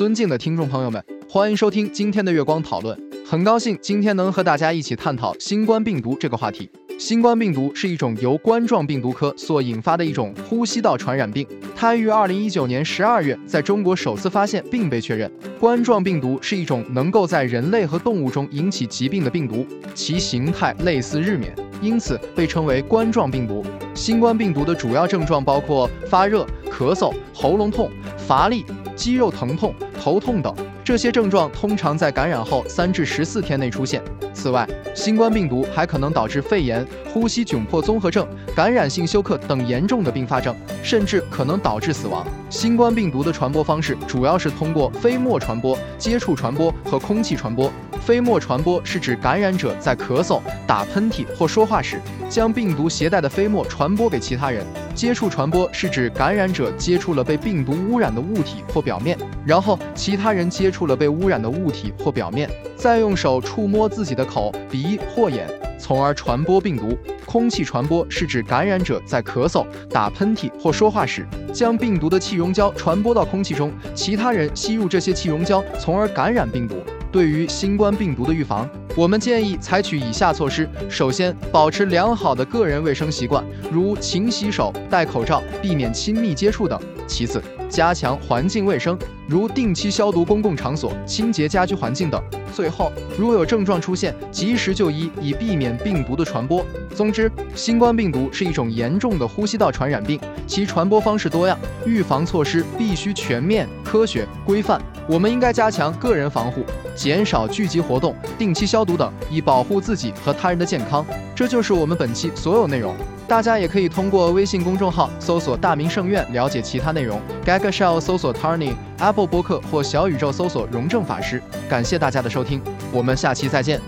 尊敬的听众朋友们，欢迎收听今天的月光讨论。很高兴今天能和大家一起探讨新冠病毒这个话题。新冠病毒是一种由冠状病毒科所引发的一种呼吸道传染病，它于二零一九年十二月在中国首次发现并被确认。冠状病毒是一种能够在人类和动物中引起疾病的病毒，其形态类似日冕，因此被称为冠状病毒。新冠病毒的主要症状包括发热、咳嗽、喉咙痛、乏力。肌肉疼痛、头痛等这些症状通常在感染后三至十四天内出现。此外，新冠病毒还可能导致肺炎、呼吸窘迫综合症、感染性休克等严重的并发症，甚至可能导致死亡。新冠病毒的传播方式主要是通过飞沫传播、接触传播和空气传播。飞沫传播是指感染者在咳嗽、打喷嚏或说话时，将病毒携带的飞沫传播给其他人。接触传播是指感染者接触了被病毒污染的物体或表面，然后其他人接触了被污染的物体或表面，再用手触摸自己的口、鼻或眼，从而传播病毒。空气传播是指感染者在咳嗽、打喷嚏或说话时，将病毒的气溶胶传播到空气中，其他人吸入这些气溶胶，从而感染病毒。对于新冠病毒的预防，我们建议采取以下措施：首先，保持良好的个人卫生习惯，如勤洗手、戴口罩、避免亲密接触等；其次，加强环境卫生，如定期消毒公共场所、清洁家居环境等；最后，如有症状出现，及时就医，以避免病毒的传播。总之，新冠病毒是一种严重的呼吸道传染病，其传播方式多样，预防措施必须全面、科学、规范。我们应该加强个人防护，减少聚集活动，定期消毒等，以保护自己和他人的健康。这就是我们本期所有内容。大家也可以通过微信公众号搜索“大明圣院”了解其他内容。Gaga Shell 搜索 Turning，Apple 播客或小宇宙搜索“荣正法师”。感谢大家的收听，我们下期再见。